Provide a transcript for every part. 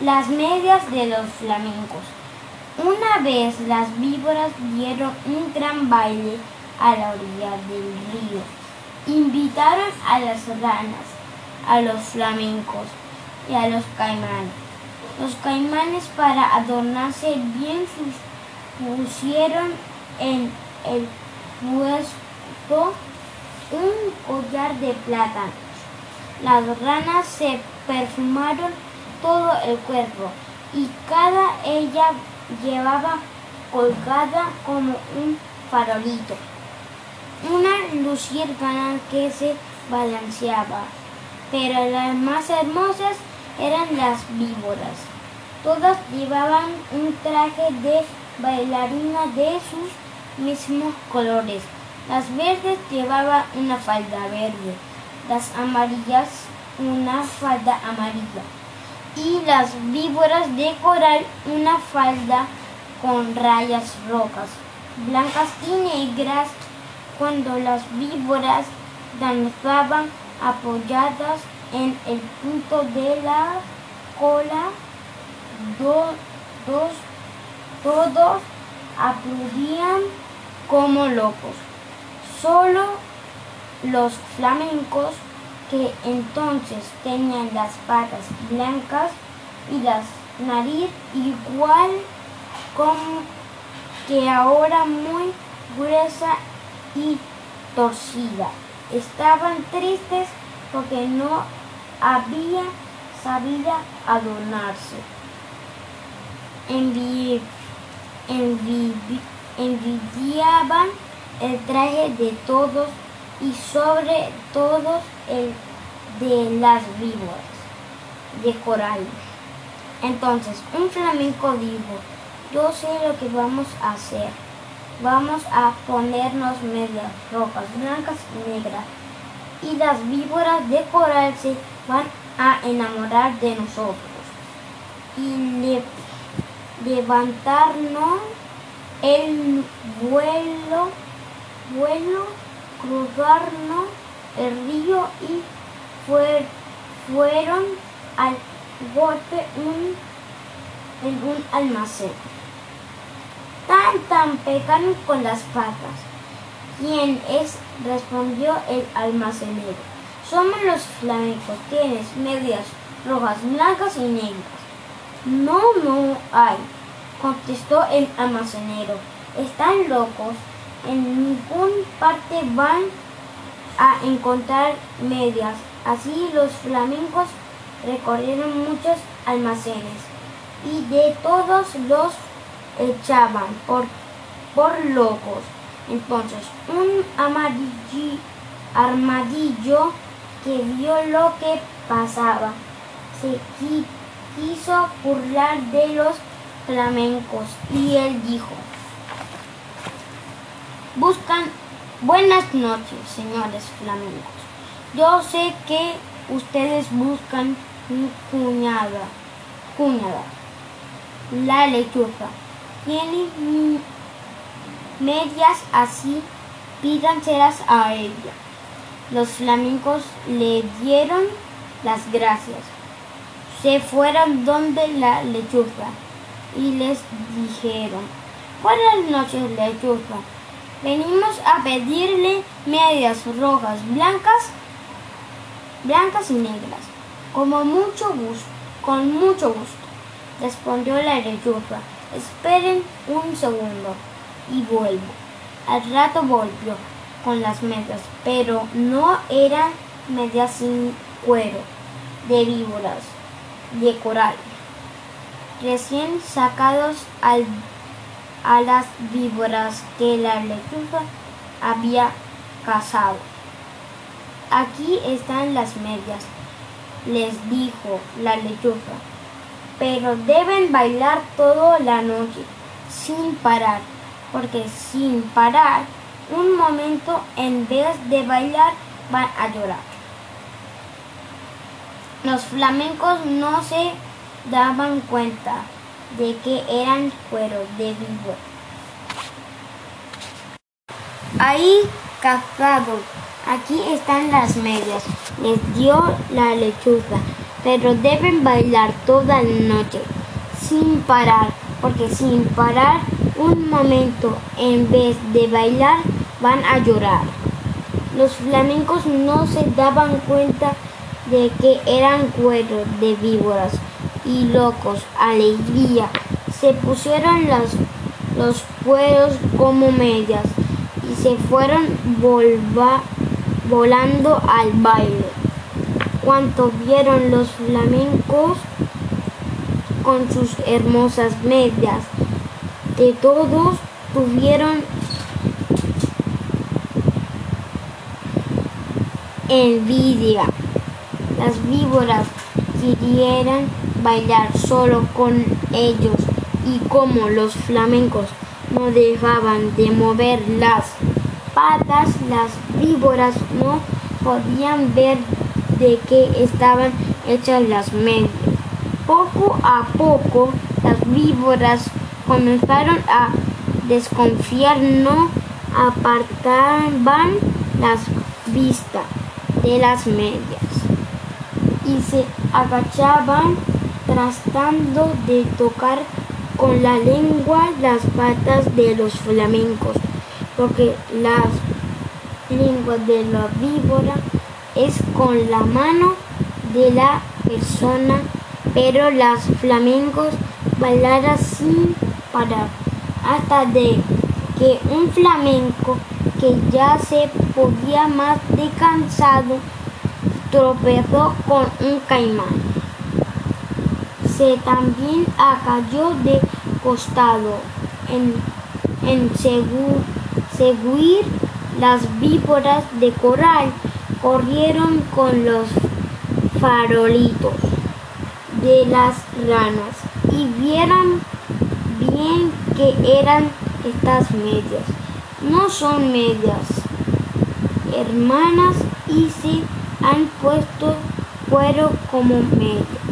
Las medias de los flamencos. Una vez las víboras dieron un gran baile a la orilla del río. Invitaron a las ranas, a los flamencos y a los caimanes. Los caimanes para adornarse bien pusieron en el cuerpo un collar de plátanos. Las ranas se perfumaron todo el cuerpo y cada ella llevaba colgada como un farolito una luciérnaga que se balanceaba, pero las más hermosas eran las víboras. Todas llevaban un traje de bailarina de sus mismos colores. Las verdes llevaban una falda verde, las amarillas una falda amarilla y las víboras de coral una falda con rayas rojas, blancas y negras cuando las víboras danzaban apoyadas en el punto de la cola, todos aplaudían como locos. Solo los flamencos que entonces tenían las patas blancas y las nariz igual como que ahora muy gruesa y torcida. Estaban tristes porque no había sabido adornarse. envidiaban el traje de todos y sobre todo el de las víboras de coral. Entonces un flamenco dijo, yo sé lo que vamos a hacer. Vamos a ponernos medias rojas, blancas y negras. Y las víboras de coral se van a enamorar de nosotros. Y levantarnos el vuelo, vuelo, cruzarnos el río y fueron al golpe en un almacén tan tan pecan con las patas. ¿Quién es? respondió el almacenero. Somos los flamencos. Tienes medias rojas, blancas y negras. No, no hay, contestó el almacenero. Están locos. En ninguna parte van a encontrar medias. Así los flamencos recorrieron muchos almacenes y de todos los echaban por, por locos. Entonces un armadillo que vio lo que pasaba se quiso burlar de los flamencos y él dijo, buscan buenas noches, señores flamencos. Yo sé que ustedes buscan cuñada, cuñada, la lechuza tiene medias así, pídanselas a ella. Los flamencos le dieron las gracias. Se fueron donde la lechuza y les dijeron, buenas noches lechuza, venimos a pedirle medias rojas, blancas, blancas y negras, como mucho gusto, con mucho gusto, respondió la lechuza. Esperen un segundo y vuelvo. Al rato volvió con las medias, pero no eran medias sin cuero, de víboras, de coral, recién sacados a las víboras que la lechuza había cazado. Aquí están las medias, les dijo la lechuza pero deben bailar toda la noche, sin parar, porque sin parar un momento en vez de bailar van a llorar. Los flamencos no se daban cuenta de que eran cueros de vivo. Ahí cazados, aquí están las medias, les dio la lechuza pero deben bailar toda la noche, sin parar, porque sin parar un momento en vez de bailar van a llorar. Los flamencos no se daban cuenta de que eran cueros de víboras y locos, alegría. Se pusieron los, cueros como medias y se fueron volando al baile. Cuando vieron los flamencos con sus hermosas medias, de todos tuvieron envidia. Las víboras querían bailar solo con ellos y como los flamencos no dejaban de mover las patas, las víboras no podían ver de qué estaban hechas las medias. Poco a poco las víboras comenzaron a desconfiar, no apartaban las vistas de las medias y se agachaban tratando de tocar con la lengua las patas de los flamencos, porque las lenguas de la víbora es con la mano de la persona, pero las flamencos bailaran sin parar, hasta de que un flamenco que ya se podía más de cansado tropezó con un caimán. Se también acayó de costado en, en seguir las víboras de coral corrieron con los farolitos de las ranas y vieron bien que eran estas medias. No son medias hermanas y se han puesto cuero como medias.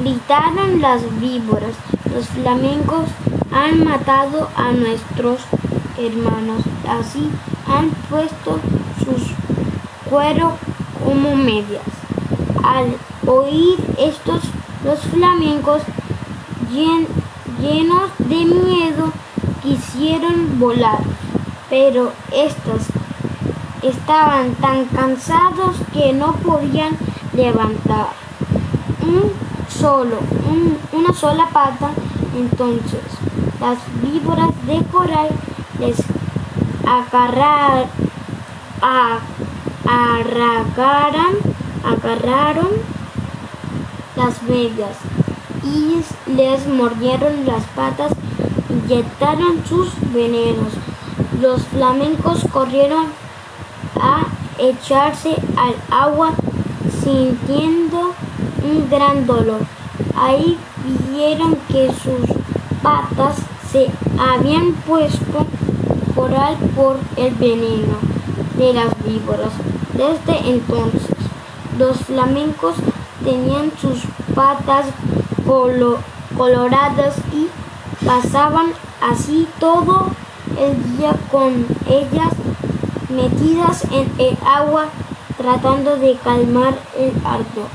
Gritaron las víboras. Los flamencos han matado a nuestros hermanos. Así han puesto sus cuero como medias. Al oír estos, los flamencos llenos de miedo quisieron volar, pero estos estaban tan cansados que no podían levantar un solo, una sola pata. Entonces las víboras de coral les agarrar, agarraron las medias y les mordieron las patas inyectaron sus venenos. Los flamencos corrieron a echarse al agua sintiendo un gran dolor. Ahí vieron que sus patas se habían puesto coral por el veneno de las víboras. Desde entonces, los flamencos tenían sus patas coloradas y Pasaban así todo el día con ellas metidas en el agua tratando de calmar el ardor.